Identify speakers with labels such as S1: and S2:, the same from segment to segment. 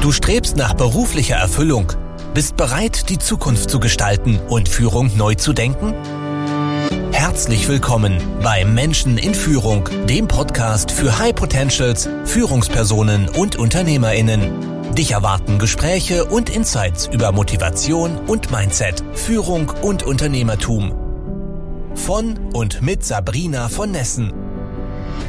S1: Du strebst nach beruflicher Erfüllung, bist bereit, die Zukunft zu gestalten und Führung neu zu denken? Herzlich willkommen bei Menschen in Führung, dem Podcast für High Potentials, Führungspersonen und Unternehmerinnen. Dich erwarten Gespräche und Insights über Motivation und Mindset, Führung und Unternehmertum. Von und mit Sabrina von Nessen.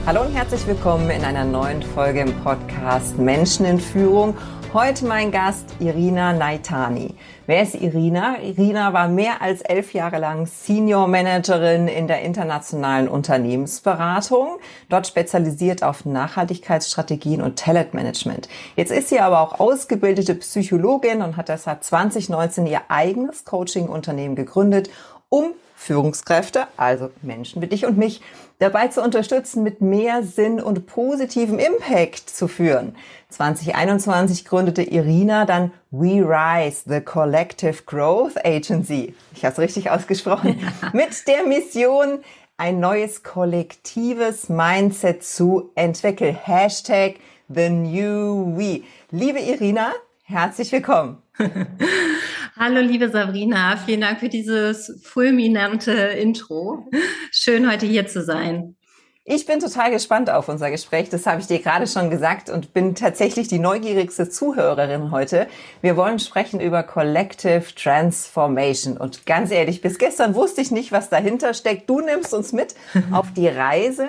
S2: Hallo und herzlich willkommen in einer neuen Folge im Podcast Menschen in Führung. Heute mein Gast Irina Naitani. Wer ist Irina? Irina war mehr als elf Jahre lang Senior Managerin in der internationalen Unternehmensberatung, dort spezialisiert auf Nachhaltigkeitsstrategien und Talentmanagement. Jetzt ist sie aber auch ausgebildete Psychologin und hat deshalb 2019 ihr eigenes Coaching-Unternehmen gegründet, um Führungskräfte, also Menschen wie dich und mich, dabei zu unterstützen, mit mehr Sinn und positivem Impact zu führen. 2021 gründete Irina dann We Rise, the Collective Growth Agency. Ich habe es richtig ausgesprochen. mit der Mission, ein neues kollektives Mindset zu entwickeln. Hashtag The New We. Liebe Irina, herzlich willkommen.
S3: Hallo, liebe Sabrina. Vielen Dank für dieses fulminante Intro. Schön, heute hier zu sein.
S2: Ich bin total gespannt auf unser Gespräch. Das habe ich dir gerade schon gesagt und bin tatsächlich die neugierigste Zuhörerin heute. Wir wollen sprechen über Collective Transformation. Und ganz ehrlich, bis gestern wusste ich nicht, was dahinter steckt. Du nimmst uns mit auf die Reise,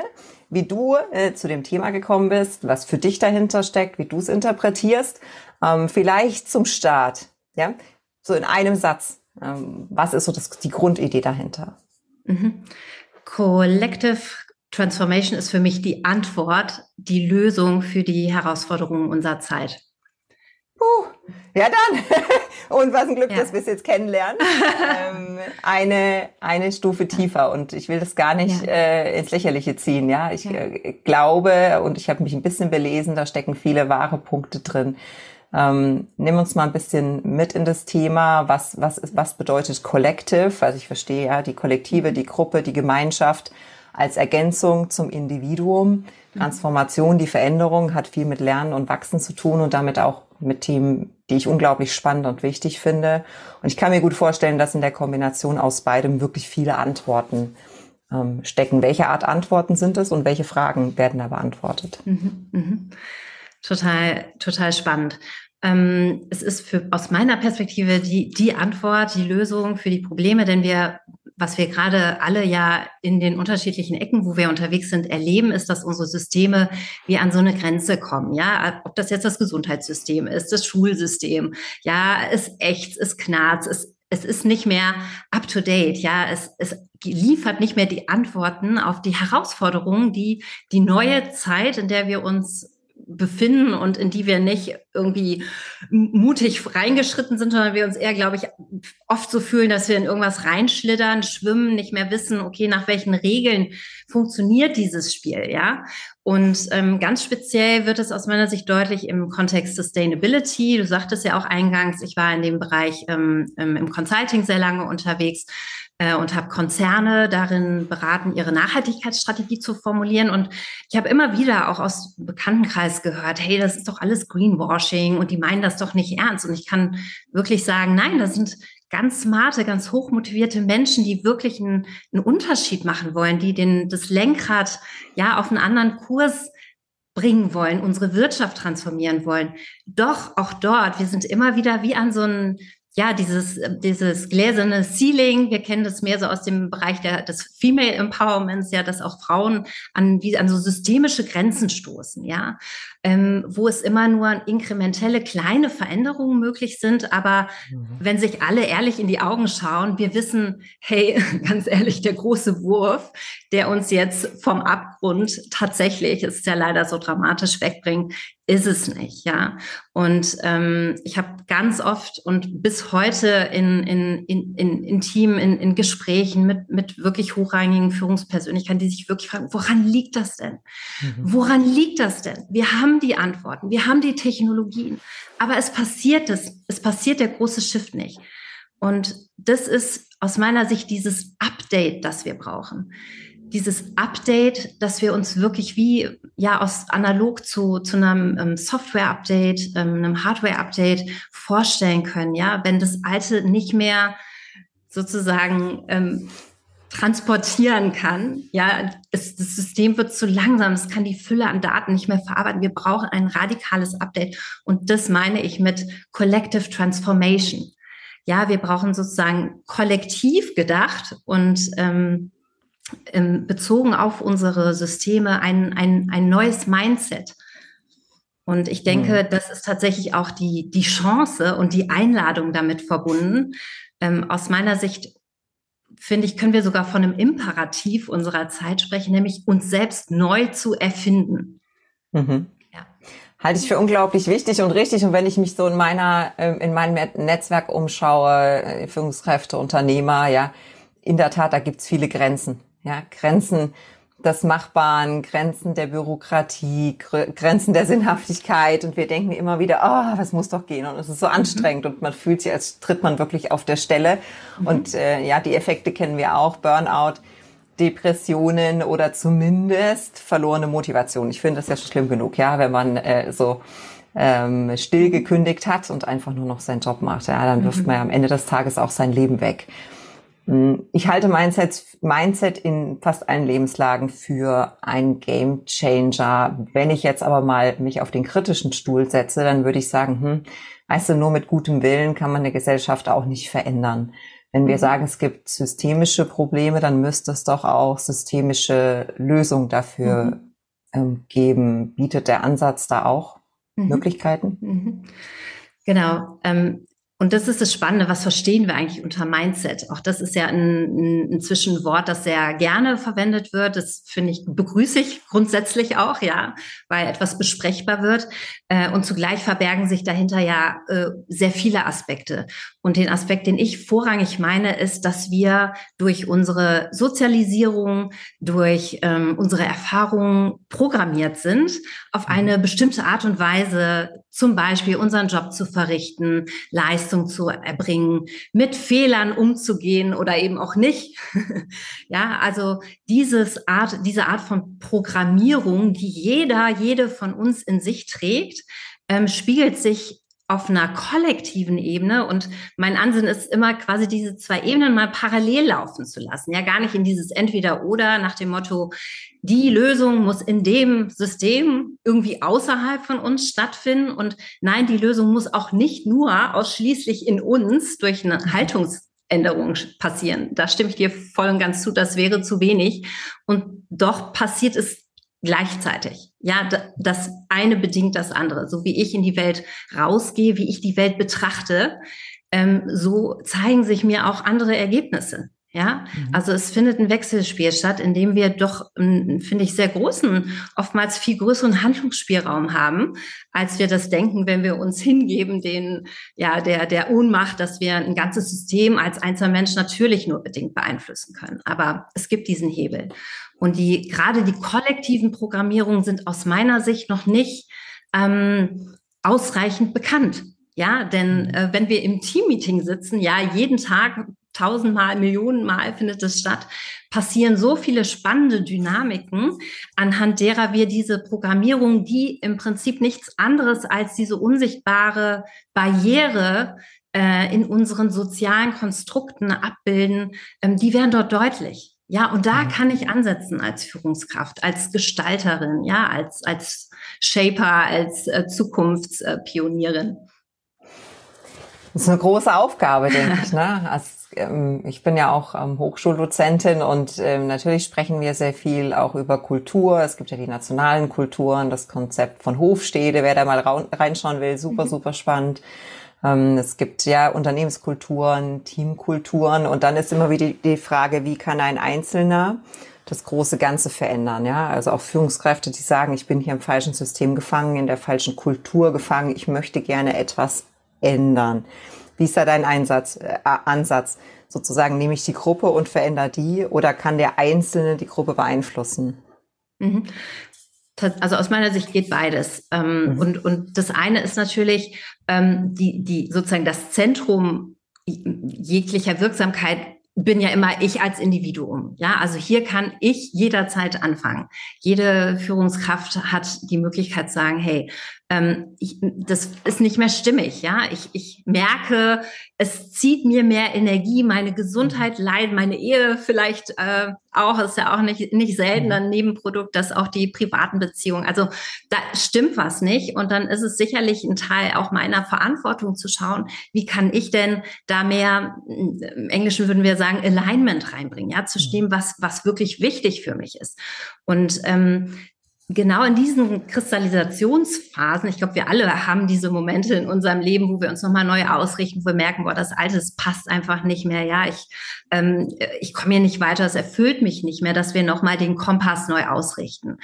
S2: wie du äh, zu dem Thema gekommen bist, was für dich dahinter steckt, wie du es interpretierst. Ähm, vielleicht zum Start, ja, so in einem Satz. Ähm, was ist so das, die Grundidee dahinter?
S3: Mhm. Collective Transformation ist für mich die Antwort, die Lösung für die Herausforderungen unserer Zeit.
S2: Puh, ja dann. Und was ein Glück, ja. dass wir es jetzt kennenlernen. ähm, eine, eine Stufe tiefer. Und ich will das gar nicht ja. äh, ins Lächerliche ziehen. Ja, ich ja. Äh, glaube und ich habe mich ein bisschen belesen, da stecken viele wahre Punkte drin. Ähm, nimm uns mal ein bisschen mit in das Thema. Was, was, ist, was bedeutet Collective? Also ich verstehe ja die Kollektive, die Gruppe, die Gemeinschaft als Ergänzung zum Individuum. Transformation, die Veränderung hat viel mit Lernen und Wachsen zu tun und damit auch mit Themen, die ich unglaublich spannend und wichtig finde. Und ich kann mir gut vorstellen, dass in der Kombination aus beidem wirklich viele Antworten ähm, stecken. Welche Art Antworten sind es und welche Fragen werden da beantwortet? Mhm, mh.
S3: Total, total spannend. Ähm, es ist für, aus meiner Perspektive die, die Antwort, die Lösung für die Probleme, denn wir, was wir gerade alle ja in den unterschiedlichen Ecken, wo wir unterwegs sind, erleben, ist, dass unsere Systeme wie an so eine Grenze kommen. Ja, ob das jetzt das Gesundheitssystem ist, das Schulsystem, ja, es echt, es knarzt, es, es ist nicht mehr up to date. Ja, es, es liefert nicht mehr die Antworten auf die Herausforderungen, die die neue Zeit, in der wir uns befinden und in die wir nicht irgendwie mutig reingeschritten sind, sondern wir uns eher, glaube ich, oft so fühlen, dass wir in irgendwas reinschlittern, schwimmen, nicht mehr wissen, okay, nach welchen Regeln funktioniert dieses Spiel, ja? Und ähm, ganz speziell wird es aus meiner Sicht deutlich im Kontext Sustainability. Du sagtest ja auch eingangs, ich war in dem Bereich ähm, im Consulting sehr lange unterwegs und habe Konzerne darin beraten, ihre Nachhaltigkeitsstrategie zu formulieren. Und ich habe immer wieder auch aus dem Bekanntenkreis gehört, hey, das ist doch alles Greenwashing und die meinen das doch nicht ernst. Und ich kann wirklich sagen, nein, das sind ganz smarte, ganz hochmotivierte Menschen, die wirklich einen, einen Unterschied machen wollen, die den, das Lenkrad ja auf einen anderen Kurs bringen wollen, unsere Wirtschaft transformieren wollen. Doch auch dort, wir sind immer wieder wie an so einen ja, dieses, dieses gläserne Ceiling, wir kennen das mehr so aus dem Bereich der, des Female Empowerments, ja, dass auch Frauen an, wie, an so systemische Grenzen stoßen, ja, ähm, wo es immer nur inkrementelle kleine Veränderungen möglich sind, aber mhm. wenn sich alle ehrlich in die Augen schauen, wir wissen, hey, ganz ehrlich, der große Wurf, der uns jetzt vom Abgrund tatsächlich, ist ja leider so dramatisch wegbringt, ist es nicht, ja. Und ähm, ich habe ganz oft und bis heute in, in, in, in, in Team, in, in Gesprächen mit, mit wirklich hochrangigen Führungspersönlichkeiten, die sich wirklich fragen, woran liegt das denn? Mhm. Woran liegt das denn? Wir haben die Antworten, wir haben die Technologien, aber es passiert es, es passiert der große Shift nicht. Und das ist aus meiner Sicht dieses Update, das wir brauchen dieses Update, dass wir uns wirklich wie ja aus analog zu, zu einem ähm, Software-Update, ähm, einem Hardware-Update vorstellen können. Ja, wenn das alte nicht mehr sozusagen ähm, transportieren kann. Ja, es, das System wird zu langsam, es kann die Fülle an Daten nicht mehr verarbeiten. Wir brauchen ein radikales Update und das meine ich mit Collective Transformation. Ja, wir brauchen sozusagen kollektiv gedacht und ähm, ähm, bezogen auf unsere Systeme ein, ein, ein neues Mindset. Und ich denke, mhm. das ist tatsächlich auch die, die Chance und die Einladung damit verbunden. Ähm, aus meiner Sicht finde ich, können wir sogar von einem Imperativ unserer Zeit sprechen, nämlich uns selbst neu zu erfinden.
S2: Mhm. Ja. Halte ich für unglaublich wichtig und richtig. Und wenn ich mich so in meiner, ähm, in meinem Netzwerk umschaue, äh, Führungskräfte, Unternehmer, ja, in der Tat, da gibt's viele Grenzen. Ja, Grenzen des Machbaren, Grenzen der Bürokratie, Grenzen der Sinnhaftigkeit. Und wir denken immer wieder, oh, was muss doch gehen? Und es ist so mhm. anstrengend und man fühlt sich, als tritt man wirklich auf der Stelle. Mhm. Und äh, ja, die Effekte kennen wir auch, Burnout. Depressionen oder zumindest verlorene Motivation. Ich finde das ja schon schlimm genug, ja, wenn man äh, so ähm, still mhm. gekündigt hat und einfach nur noch seinen Job macht. Ja, dann wirft man ja am Ende des Tages auch sein Leben weg. Hm, ich halte Mindset, Mindset in fast allen Lebenslagen für ein Game Changer. Wenn ich jetzt aber mal mich auf den kritischen Stuhl setze, dann würde ich sagen, hm, weißt du, nur mit gutem Willen kann man eine Gesellschaft auch nicht verändern. Wenn wir mhm. sagen, es gibt systemische Probleme, dann müsste es doch auch systemische Lösungen dafür mhm. ähm, geben. Bietet der Ansatz da auch mhm. Möglichkeiten? Mhm.
S3: Genau. Ähm, und das ist das Spannende, was verstehen wir eigentlich unter Mindset? Auch das ist ja ein, ein Zwischenwort, das sehr gerne verwendet wird. Das finde ich, begrüße ich grundsätzlich auch, ja, weil etwas besprechbar wird. Äh, und zugleich verbergen sich dahinter ja äh, sehr viele Aspekte. Und den Aspekt, den ich vorrangig meine, ist, dass wir durch unsere Sozialisierung, durch ähm, unsere Erfahrungen programmiert sind, auf mhm. eine bestimmte Art und Weise zum Beispiel unseren Job zu verrichten, Leistung zu erbringen, mit Fehlern umzugehen oder eben auch nicht. ja, also dieses Art, diese Art von Programmierung, die jeder, jede von uns in sich trägt, ähm, spiegelt sich auf einer kollektiven Ebene und mein Ansinn ist immer quasi diese zwei Ebenen mal parallel laufen zu lassen. Ja, gar nicht in dieses Entweder-Oder nach dem Motto, die Lösung muss in dem System irgendwie außerhalb von uns stattfinden und nein, die Lösung muss auch nicht nur ausschließlich in uns durch eine Haltungsänderung passieren. Da stimme ich dir voll und ganz zu, das wäre zu wenig. Und doch passiert es gleichzeitig. Ja, das eine bedingt das andere. So wie ich in die Welt rausgehe, wie ich die Welt betrachte, ähm, so zeigen sich mir auch andere Ergebnisse. Ja, mhm. also es findet ein Wechselspiel statt, in dem wir doch, finde ich, sehr großen, oftmals viel größeren Handlungsspielraum haben, als wir das denken, wenn wir uns hingeben, den, ja, der, der Ohnmacht, dass wir ein ganzes System als einzelner Mensch natürlich nur bedingt beeinflussen können. Aber es gibt diesen Hebel. Und die, gerade die kollektiven Programmierungen sind aus meiner Sicht noch nicht ähm, ausreichend bekannt. Ja, denn mhm. äh, wenn wir im Teammeeting sitzen, ja, jeden Tag tausendmal, Millionenmal findet es statt, passieren so viele spannende Dynamiken, anhand derer wir diese Programmierung, die im Prinzip nichts anderes als diese unsichtbare Barriere äh, in unseren sozialen Konstrukten abbilden, ähm, die werden dort deutlich. Ja, und da kann ich ansetzen als Führungskraft, als Gestalterin, ja, als, als Shaper, als äh, Zukunftspionierin.
S2: Das ist eine große Aufgabe, denke ich. Ne? Also, ähm, ich bin ja auch ähm, Hochschuldozentin und ähm, natürlich sprechen wir sehr viel auch über Kultur. Es gibt ja die nationalen Kulturen, das Konzept von Hofstede. Wer da mal reinschauen will, super, mhm. super spannend. Ähm, es gibt ja Unternehmenskulturen, Teamkulturen und dann ist immer wieder die Frage, wie kann ein Einzelner das große Ganze verändern, ja? Also auch Führungskräfte, die sagen, ich bin hier im falschen System gefangen, in der falschen Kultur gefangen, ich möchte gerne etwas ändern. Wie ist da dein Einsatz, äh, Ansatz? Sozusagen nehme ich die Gruppe und verändere die oder kann der Einzelne die Gruppe beeinflussen?
S3: Mhm also aus meiner Sicht geht beides. Ähm, mhm. und, und das eine ist natürlich ähm, die, die sozusagen das Zentrum jeglicher Wirksamkeit bin ja immer ich als Individuum. Ja, also hier kann ich jederzeit anfangen. Jede Führungskraft hat die Möglichkeit zu sagen, hey, ähm, ich, das ist nicht mehr stimmig. Ja, ich, ich merke, es zieht mir mehr Energie, meine Gesundheit leidet, meine Ehe vielleicht äh, auch, ist ja auch nicht, nicht selten mhm. ein Nebenprodukt, dass auch die privaten Beziehungen, also da stimmt was nicht. Und dann ist es sicherlich ein Teil auch meiner Verantwortung zu schauen, wie kann ich denn da mehr, im Englischen würden wir sagen, Alignment reinbringen, ja, zu mhm. stehen, was, was wirklich wichtig für mich ist. Und ähm, genau in diesen Kristallisationsphasen, ich glaube, wir alle haben diese Momente in unserem Leben, wo wir uns nochmal neu ausrichten, wo wir merken, boah, das Alte, das passt einfach nicht mehr. Ja, ich, ähm, ich komme hier nicht weiter, es erfüllt mich nicht mehr, dass wir nochmal den Kompass neu ausrichten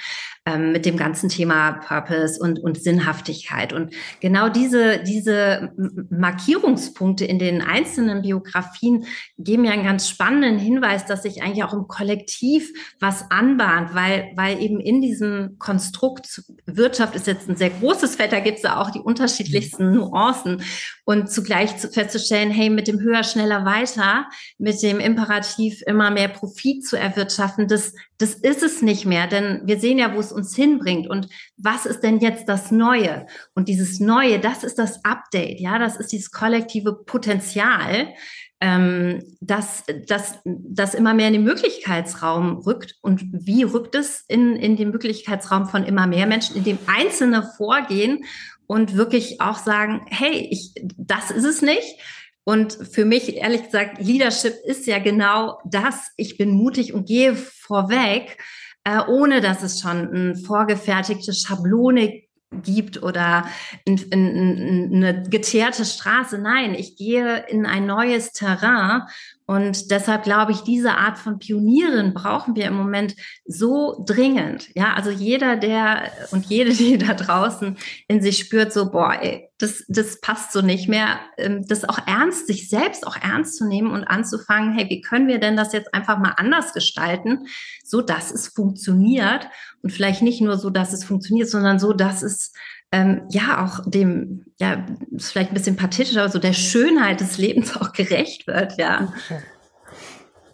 S3: ähm, mit dem ganzen Thema Purpose und, und Sinnhaftigkeit. Und genau diese, diese Markierungspunkte in den einzelnen Biografien geben mir einen ganz spannenden Hinweis, dass sich eigentlich auch im Kollektiv was anbahnt, weil, weil eben in diesem Konstrukt Wirtschaft ist jetzt ein sehr großes Feld, da gibt es ja auch die unterschiedlichsten Nuancen. Und zugleich festzustellen, hey, mit dem höher, schneller, weiter, mit dem Imperativ immer mehr Profit zu erwirtschaften, das, das ist es nicht mehr, denn wir sehen ja, wo es uns hinbringt und was ist denn jetzt das Neue? Und dieses Neue, das ist das Update, ja, das ist dieses kollektive Potenzial, ähm, dass das, das immer mehr in den Möglichkeitsraum rückt. Und wie rückt es in, in den Möglichkeitsraum von immer mehr Menschen, in dem Einzelne vorgehen und wirklich auch sagen, hey, ich, das ist es nicht. Und für mich, ehrlich gesagt, Leadership ist ja genau das. Ich bin mutig und gehe vorweg, äh, ohne dass es schon eine vorgefertigte Schablone gibt oder in, in, in eine geteerte Straße. Nein, ich gehe in ein neues Terrain und deshalb glaube ich, diese Art von Pionieren brauchen wir im Moment so dringend. Ja, also jeder, der und jede, die da draußen in sich spürt, so, boah, ey, das, das passt so nicht mehr, ähm, das auch ernst, sich selbst auch ernst zu nehmen und anzufangen, hey, wie können wir denn das jetzt einfach mal anders gestalten, so dass es funktioniert und vielleicht nicht nur so, dass es funktioniert, sondern so, dass es ähm, ja auch dem, ja, ist vielleicht ein bisschen pathetisch, aber so der Schönheit des Lebens auch gerecht wird, ja.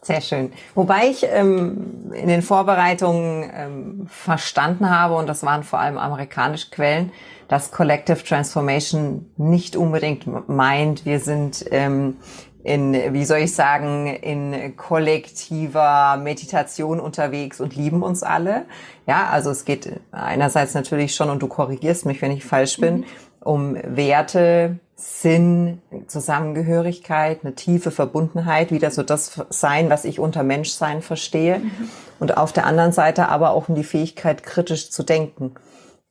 S2: Sehr schön. Wobei ich ähm, in den Vorbereitungen ähm, verstanden habe, und das waren vor allem amerikanische Quellen, dass Collective Transformation nicht unbedingt meint, wir sind ähm, in, wie soll ich sagen, in kollektiver Meditation unterwegs und lieben uns alle. Ja, also es geht einerseits natürlich schon, und du korrigierst mich, wenn ich falsch bin, mhm. um Werte, Sinn, Zusammengehörigkeit, eine tiefe Verbundenheit, wieder so das Sein, was ich unter Menschsein verstehe. Mhm. Und auf der anderen Seite aber auch um die Fähigkeit, kritisch zu denken.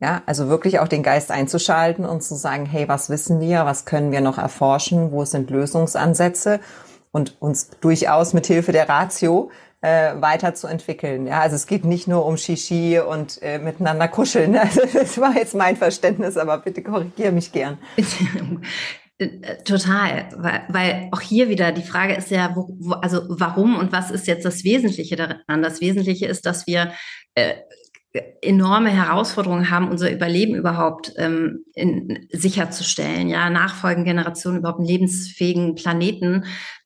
S2: Ja, also wirklich auch den Geist einzuschalten und zu sagen, hey, was wissen wir, was können wir noch erforschen, wo sind Lösungsansätze und uns durchaus mit Hilfe der Ratio äh, weiterzuentwickeln. Ja, also es geht nicht nur um Shishi und äh, miteinander kuscheln. Also das war jetzt mein Verständnis, aber bitte korrigiere mich gern.
S3: Total, weil, weil auch hier wieder die Frage ist ja, wo, wo, also warum und was ist jetzt das Wesentliche daran? Das Wesentliche ist, dass wir äh, enorme Herausforderungen haben, unser Überleben überhaupt ähm, in, sicherzustellen, ja, nachfolgende Generationen überhaupt einen lebensfähigen Planeten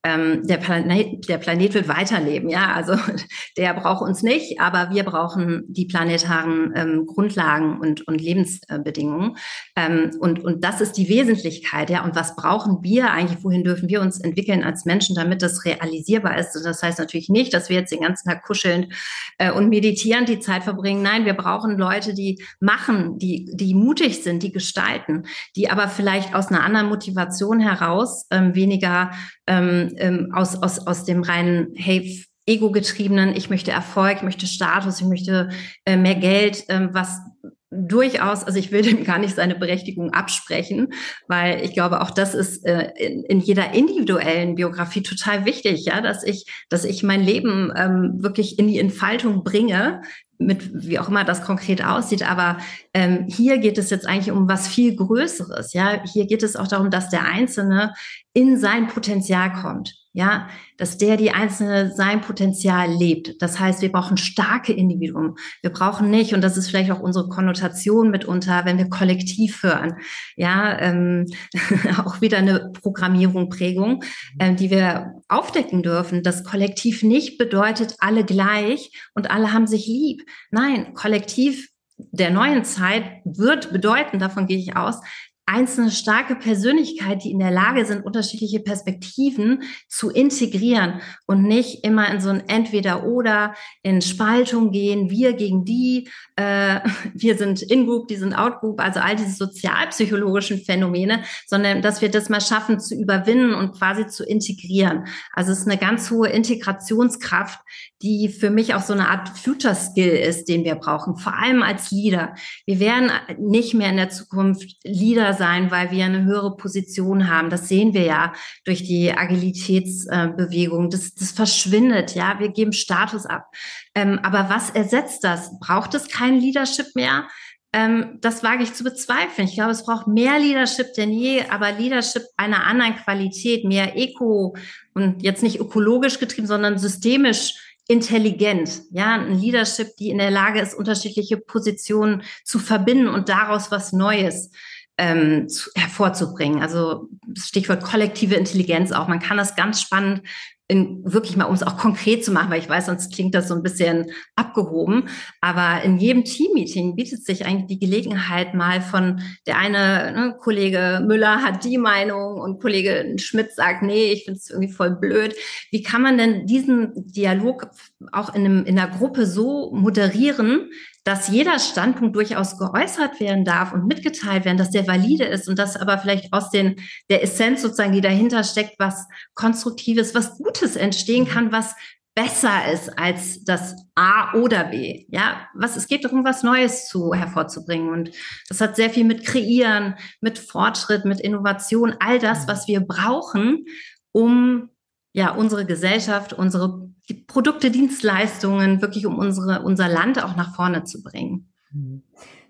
S3: ähm, der, Planet, der Planet wird weiterleben, ja, also der braucht uns nicht, aber wir brauchen die planetaren ähm, Grundlagen und, und Lebensbedingungen. Ähm, und, und das ist die Wesentlichkeit, ja. Und was brauchen wir eigentlich? Wohin dürfen wir uns entwickeln als Menschen, damit das realisierbar ist? Und das heißt natürlich nicht, dass wir jetzt den ganzen Tag kuschelnd äh, und meditierend die Zeit verbringen. Nein, wir brauchen Leute, die machen, die, die mutig sind, die gestalten, die aber vielleicht aus einer anderen Motivation heraus ähm, weniger ähm, ähm, aus, aus, aus dem reinen, hey, ego-getriebenen, ich möchte Erfolg, ich möchte Status, ich möchte äh, mehr Geld, ähm, was durchaus, also ich will dem gar nicht seine Berechtigung absprechen, weil ich glaube, auch das ist äh, in, in, jeder individuellen Biografie total wichtig, ja, dass ich, dass ich mein Leben ähm, wirklich in die Entfaltung bringe, mit wie auch immer das konkret aussieht. Aber ähm, hier geht es jetzt eigentlich um was viel Größeres. Ja, hier geht es auch darum, dass der Einzelne in sein Potenzial kommt. Ja, dass der die Einzelne sein Potenzial lebt. Das heißt, wir brauchen starke Individuen. Wir brauchen nicht, und das ist vielleicht auch unsere Konnotation mitunter, wenn wir kollektiv hören, ja, ähm, auch wieder eine Programmierung, Prägung, ähm, die wir aufdecken dürfen, dass Kollektiv nicht bedeutet, alle gleich und alle haben sich lieb. Nein, Kollektiv der neuen Zeit wird bedeuten, davon gehe ich aus, einzelne starke Persönlichkeit, die in der Lage sind, unterschiedliche Perspektiven zu integrieren und nicht immer in so ein Entweder-Oder, in Spaltung gehen, wir gegen die, äh, wir sind In-Group, die sind Out-Group, also all diese sozialpsychologischen Phänomene, sondern dass wir das mal schaffen zu überwinden und quasi zu integrieren. Also es ist eine ganz hohe Integrationskraft, die für mich auch so eine Art Future Skill ist, den wir brauchen, vor allem als Leader. Wir werden nicht mehr in der Zukunft Leader sein, weil wir eine höhere Position haben. Das sehen wir ja durch die Agilitätsbewegung. Das, das verschwindet, ja. Wir geben Status ab. Ähm, aber was ersetzt das? Braucht es kein Leadership mehr? Ähm, das wage ich zu bezweifeln. Ich glaube, es braucht mehr Leadership denn je, aber Leadership einer anderen Qualität, mehr Eco und jetzt nicht ökologisch getrieben, sondern systemisch intelligent, ja, ein Leadership, die in der Lage ist, unterschiedliche Positionen zu verbinden und daraus was Neues ähm, zu, hervorzubringen. Also Stichwort kollektive Intelligenz auch. Man kann das ganz spannend in, wirklich mal, um es auch konkret zu machen, weil ich weiß, sonst klingt das so ein bisschen abgehoben. Aber in jedem Teammeeting bietet sich eigentlich die Gelegenheit mal von der eine ne, Kollege Müller hat die Meinung und Kollege Schmidt sagt, nee, ich finde es irgendwie voll blöd. Wie kann man denn diesen Dialog auch in, einem, in einer Gruppe so moderieren, dass jeder Standpunkt durchaus geäußert werden darf und mitgeteilt werden, dass der valide ist und dass aber vielleicht aus den, der Essenz sozusagen, die dahinter steckt, was Konstruktives, was Gutes entstehen kann, was besser ist als das A oder B. Ja, was, es geht darum, was Neues zu hervorzubringen. Und das hat sehr viel mit Kreieren, mit Fortschritt, mit Innovation, all das, was wir brauchen, um ja, unsere Gesellschaft, unsere Produkte, Dienstleistungen, wirklich um unsere, unser Land auch nach vorne zu bringen.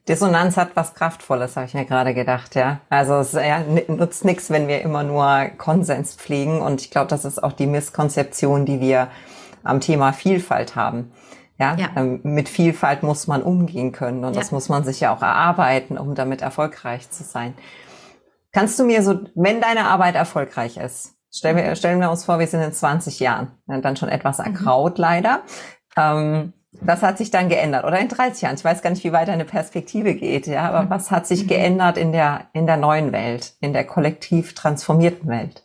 S2: Dissonanz hat was Kraftvolles, habe ich mir gerade gedacht, ja. Also es ja, nutzt nichts, wenn wir immer nur Konsens pflegen. Und ich glaube, das ist auch die Misskonzeption, die wir am Thema Vielfalt haben. Ja, ja. Ähm, mit Vielfalt muss man umgehen können und ja. das muss man sich ja auch erarbeiten, um damit erfolgreich zu sein. Kannst du mir so, wenn deine Arbeit erfolgreich ist, Stellen wir, stellen wir uns vor, wir sind in 20 Jahren, dann schon etwas mhm. ergraut mhm. leider. Ähm, was hat sich dann geändert? Oder in 30 Jahren? Ich weiß gar nicht, wie weit deine Perspektive geht, ja, aber mhm. was hat sich mhm. geändert in der, in der neuen Welt, in der kollektiv transformierten Welt?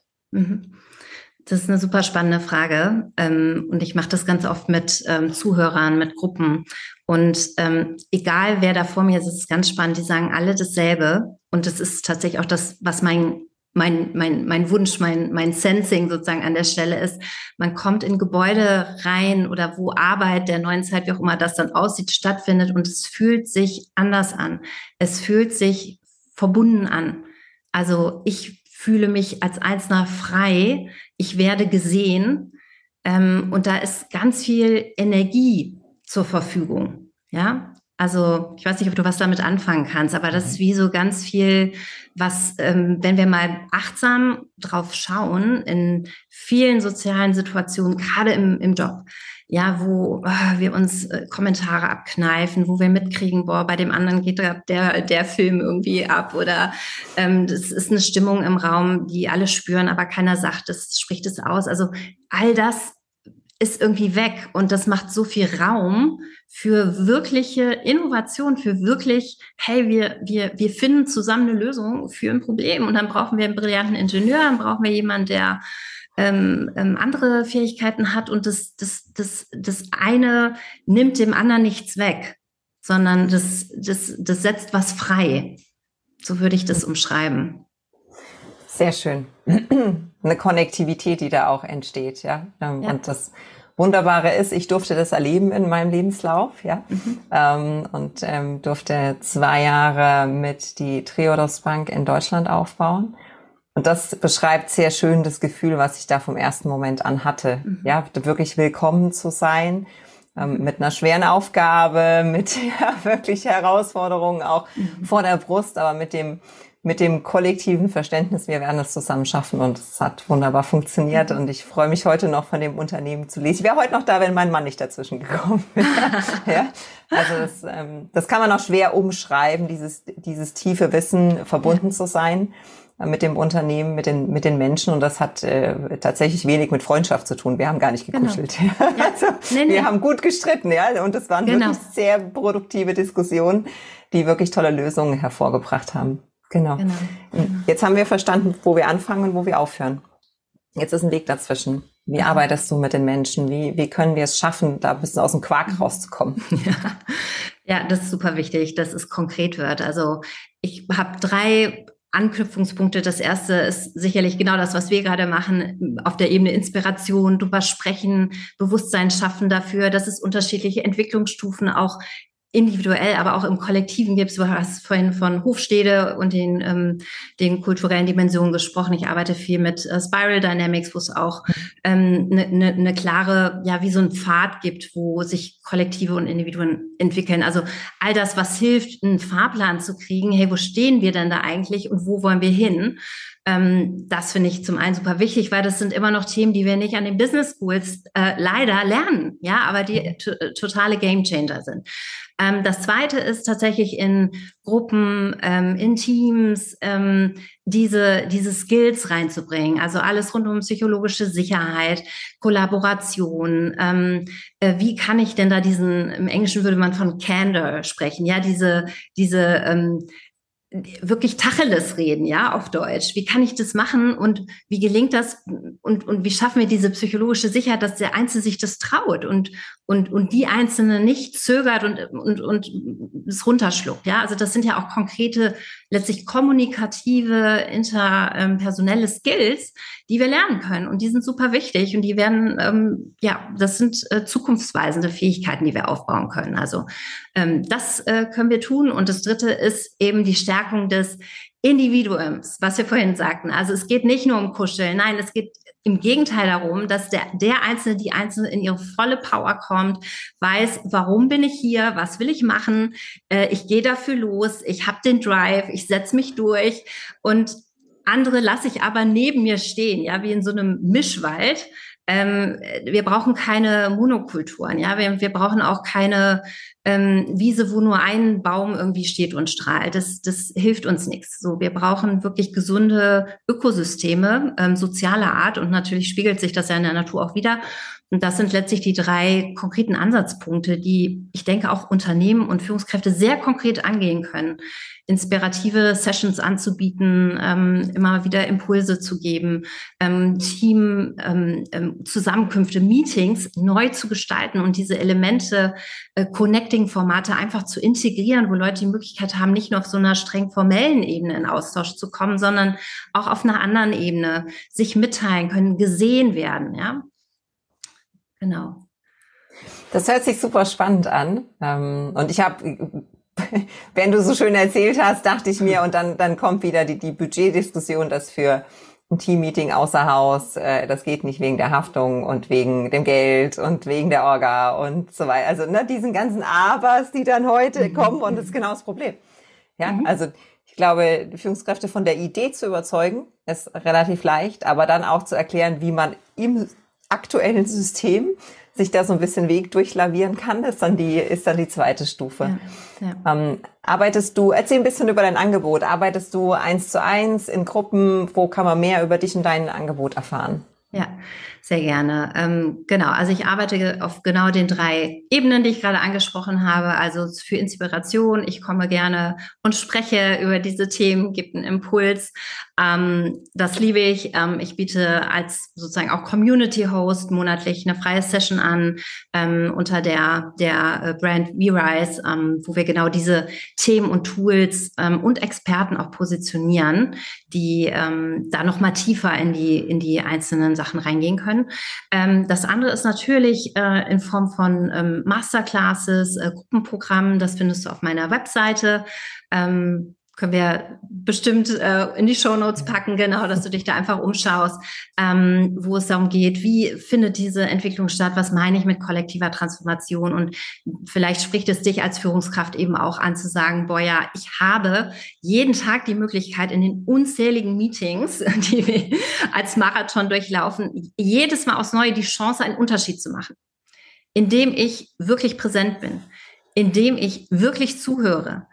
S3: Das ist eine super spannende Frage. Ähm, und ich mache das ganz oft mit ähm, Zuhörern, mit Gruppen. Und ähm, egal wer da vor mir ist, ist es ganz spannend. Die sagen alle dasselbe. Und das ist tatsächlich auch das, was mein mein, mein, mein Wunsch, mein, mein Sensing sozusagen an der Stelle ist, man kommt in Gebäude rein oder wo Arbeit der neuen Zeit, wie auch immer das dann aussieht, stattfindet und es fühlt sich anders an. Es fühlt sich verbunden an. Also ich fühle mich als Einzelner frei, ich werde gesehen ähm, und da ist ganz viel Energie zur Verfügung. Ja, also ich weiß nicht, ob du was damit anfangen kannst, aber das ist mhm. wie so ganz viel, was, ähm, wenn wir mal achtsam drauf schauen, in vielen sozialen Situationen, gerade im, im Job, ja, wo oh, wir uns äh, Kommentare abkneifen, wo wir mitkriegen, boah, bei dem anderen geht der, der, der Film irgendwie ab oder ähm, das ist eine Stimmung im Raum, die alle spüren, aber keiner sagt es, spricht es aus. Also all das ist irgendwie weg und das macht so viel Raum für wirkliche Innovation, für wirklich, hey, wir, wir, wir finden zusammen eine Lösung für ein Problem und dann brauchen wir einen brillanten Ingenieur, dann brauchen wir jemanden, der ähm, ähm, andere Fähigkeiten hat und das, das, das, das eine nimmt dem anderen nichts weg, sondern das, das, das setzt was frei. So würde ich das umschreiben.
S2: Sehr schön. Eine Konnektivität, die da auch entsteht, ja. Ähm, ja. Und das Wunderbare ist, ich durfte das erleben in meinem Lebenslauf, ja. Mhm. Ähm, und ähm, durfte zwei Jahre mit die Triodos Bank in Deutschland aufbauen. Und das beschreibt sehr schön das Gefühl, was ich da vom ersten Moment an hatte. Mhm. Ja, wirklich willkommen zu sein, ähm, mit einer schweren Aufgabe, mit ja, wirklich Herausforderungen auch mhm. vor der Brust, aber mit dem mit dem kollektiven Verständnis, wir werden es zusammen schaffen und es hat wunderbar funktioniert und ich freue mich heute noch von dem Unternehmen zu lesen. Ich wäre heute noch da, wenn mein Mann nicht dazwischen gekommen wäre. ja? Also das, ähm, das kann man auch schwer umschreiben, dieses, dieses tiefe Wissen, verbunden zu sein mit dem Unternehmen, mit den, mit den Menschen. Und das hat äh, tatsächlich wenig mit Freundschaft zu tun. Wir haben gar nicht genau. gekuschelt. Genau. Ja. also, nee, nee. Wir haben gut gestritten, ja. Und es waren genau. wirklich sehr produktive Diskussionen, die wirklich tolle Lösungen hervorgebracht haben. Genau. genau. Jetzt haben wir verstanden, wo wir anfangen und wo wir aufhören. Jetzt ist ein Weg dazwischen. Wie mhm. arbeitest du mit den Menschen? Wie, wie können wir es schaffen, da ein bisschen aus dem Quark mhm. rauszukommen?
S3: Ja. ja, das ist super wichtig, dass es konkret wird. Also ich habe drei Anknüpfungspunkte. Das erste ist sicherlich genau das, was wir gerade machen, auf der Ebene Inspiration, drüber sprechen, Bewusstsein schaffen dafür, dass es unterschiedliche Entwicklungsstufen auch individuell, aber auch im Kollektiven gibt es, du hast vorhin von Hofstede und den, ähm, den kulturellen Dimensionen gesprochen. Ich arbeite viel mit äh, Spiral Dynamics, wo es auch eine ähm, ne, ne, ne klare, ja, wie so ein Pfad gibt, wo sich Kollektive und Individuen entwickeln. Also all das, was hilft, einen Fahrplan zu kriegen, hey, wo stehen wir denn da eigentlich und wo wollen wir hin? Ähm, das finde ich zum einen super wichtig, weil das sind immer noch Themen, die wir nicht an den Business Schools äh, leider lernen, ja, aber die äh, totale Game Changer sind. Ähm, das zweite ist tatsächlich in Gruppen, ähm, in Teams, ähm, diese, diese Skills reinzubringen. Also alles rund um psychologische Sicherheit, Kollaboration. Ähm, äh, wie kann ich denn da diesen, im Englischen würde man von Candor sprechen, ja, diese, diese, ähm, wirklich Tacheles reden, ja, auf Deutsch. Wie kann ich das machen und wie gelingt das und, und wie schaffen wir diese psychologische Sicherheit, dass der Einzelne sich das traut und, und, und die Einzelne nicht zögert und, und, und es runterschluckt, ja. Also das sind ja auch konkrete, letztlich kommunikative, interpersonelle Skills, die wir lernen können und die sind super wichtig und die werden, ähm, ja, das sind äh, zukunftsweisende Fähigkeiten, die wir aufbauen können. Also ähm, das äh, können wir tun und das dritte ist eben die Stärkung des Individuums, was wir vorhin sagten. Also es geht nicht nur um Kuscheln, nein, es geht im Gegenteil darum, dass der, der Einzelne, die Einzelne in ihre volle Power kommt, weiß, warum bin ich hier, was will ich machen, äh, ich gehe dafür los, ich habe den Drive, ich setze mich durch und andere lasse ich aber neben mir stehen, ja, wie in so einem Mischwald. Ähm, wir brauchen keine Monokulturen, ja, wir, wir brauchen auch keine ähm, Wiese, wo nur ein Baum irgendwie steht und strahlt. Das, das hilft uns nichts. So, wir brauchen wirklich gesunde Ökosysteme ähm, sozialer Art und natürlich spiegelt sich das ja in der Natur auch wieder. Und das sind letztlich die drei konkreten Ansatzpunkte, die ich denke auch Unternehmen und Führungskräfte sehr konkret angehen können. Inspirative Sessions anzubieten, ähm, immer wieder Impulse zu geben, ähm, Team ähm, ähm Zusammenkünfte, Meetings neu zu gestalten und diese Elemente, äh, Connecting-Formate einfach zu integrieren, wo Leute die Möglichkeit haben, nicht nur auf so einer streng formellen Ebene in Austausch zu kommen, sondern auch auf einer anderen Ebene sich mitteilen können, gesehen werden, ja. Genau.
S2: Das hört sich super spannend an. Ähm, und ich habe, wenn du so schön erzählt hast, dachte ich mir, und dann, dann kommt wieder die, die Budgetdiskussion, dass für ein Teammeeting außer Haus, äh, das geht nicht wegen der Haftung und wegen dem Geld und wegen der Orga und so weiter. Also ne, diesen ganzen Abers, die dann heute mhm. kommen und das ist genau das Problem. Ja, mhm. also ich glaube, Führungskräfte von der Idee zu überzeugen, ist relativ leicht, aber dann auch zu erklären, wie man im aktuellen System sich da so ein bisschen Weg durchlavieren kann, ist dann die, ist dann die zweite Stufe. Ja, ja. Ähm, arbeitest du, erzähl ein bisschen über dein Angebot. Arbeitest du eins zu eins in Gruppen? Wo kann man mehr über dich und dein Angebot erfahren?
S3: Ja, sehr gerne. Ähm, genau, also ich arbeite auf genau den drei Ebenen, die ich gerade angesprochen habe. Also für Inspiration, ich komme gerne und spreche über diese Themen, gebe einen Impuls. Ähm, das liebe ich. Ähm, ich biete als sozusagen auch Community-Host monatlich eine freie Session an ähm, unter der, der äh, Brand V-Rise, ähm, wo wir genau diese Themen und Tools ähm, und Experten auch positionieren, die da nochmal tiefer in die, in die einzelnen Sachen reingehen können. Ähm, das andere ist natürlich äh, in Form von ähm, Masterclasses, äh, Gruppenprogrammen. Das findest du auf meiner Webseite. Ähm, können wir bestimmt äh, in die Show Notes packen, genau, dass du dich da einfach umschaust, ähm, wo es darum geht, wie findet diese Entwicklung statt, was meine ich mit kollektiver Transformation? Und vielleicht spricht es dich als Führungskraft eben auch an zu sagen, boah ja, ich habe jeden Tag die Möglichkeit in den unzähligen Meetings, die wir als Marathon durchlaufen, jedes Mal aufs Neue die Chance, einen Unterschied zu machen, indem ich wirklich präsent bin, indem ich wirklich zuhöre,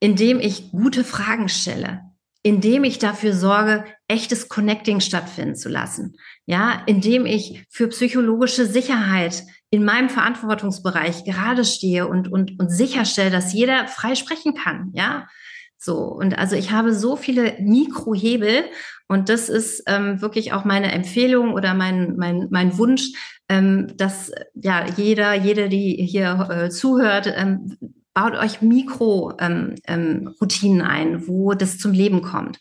S3: indem ich gute Fragen stelle, indem ich dafür sorge, echtes Connecting stattfinden zu lassen. Ja, indem ich für psychologische Sicherheit in meinem Verantwortungsbereich gerade stehe und, und, und sicherstelle, dass jeder frei sprechen kann. Ja, so. Und also ich habe so viele Mikrohebel und das ist ähm, wirklich auch meine Empfehlung oder mein, mein, mein Wunsch, ähm, dass ja jeder, jede, die hier äh, zuhört, ähm, baut euch Mikro-Routinen ähm, ähm, ein, wo das zum Leben kommt.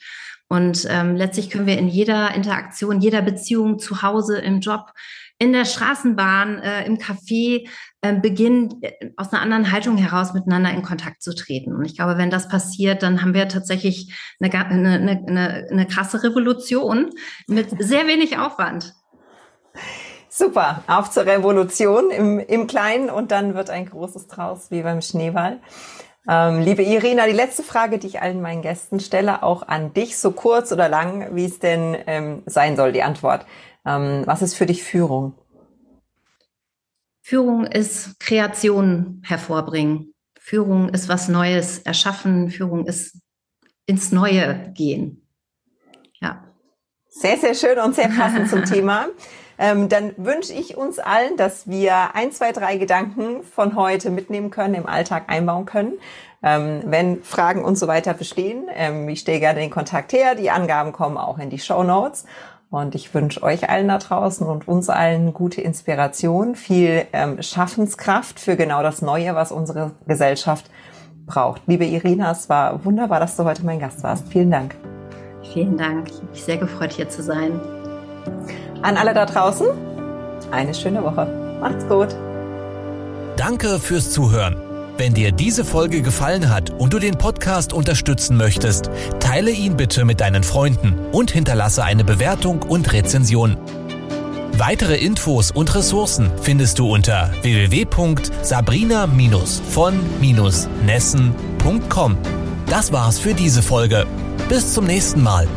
S3: Und ähm, letztlich können wir in jeder Interaktion, jeder Beziehung zu Hause, im Job, in der Straßenbahn, äh, im Café äh, beginnen, aus einer anderen Haltung heraus miteinander in Kontakt zu treten. Und ich glaube, wenn das passiert, dann haben wir tatsächlich eine, eine, eine, eine krasse Revolution mit sehr wenig Aufwand.
S2: Super, auf zur Revolution im, im Kleinen und dann wird ein großes draus, wie beim Schneeball. Ähm, liebe Irina, die letzte Frage, die ich allen meinen Gästen stelle, auch an dich, so kurz oder lang, wie es denn ähm, sein soll, die Antwort. Ähm, was ist für dich Führung?
S3: Führung ist Kreation hervorbringen. Führung ist was Neues erschaffen. Führung ist ins Neue gehen. Ja.
S2: Sehr, sehr schön und sehr passend zum Thema ähm, dann wünsche ich uns allen, dass wir ein, zwei, drei Gedanken von heute mitnehmen können, im Alltag einbauen können. Ähm, wenn Fragen und so weiter bestehen, ähm, ich stehe gerne den Kontakt her. Die Angaben kommen auch in die Show Notes. Und ich wünsche euch allen da draußen und uns allen gute Inspiration, viel ähm, Schaffenskraft für genau das Neue, was unsere Gesellschaft braucht. Liebe Irina, es war wunderbar, dass du heute mein Gast warst. Vielen Dank.
S3: Vielen Dank. Ich habe mich sehr gefreut, hier zu sein.
S2: An alle da draußen, eine schöne Woche. Macht's gut.
S1: Danke fürs Zuhören. Wenn dir diese Folge gefallen hat und du den Podcast unterstützen möchtest, teile ihn bitte mit deinen Freunden und hinterlasse eine Bewertung und Rezension. Weitere Infos und Ressourcen findest du unter www.sabrina-von-nessen.com. Das war's für diese Folge. Bis zum nächsten Mal.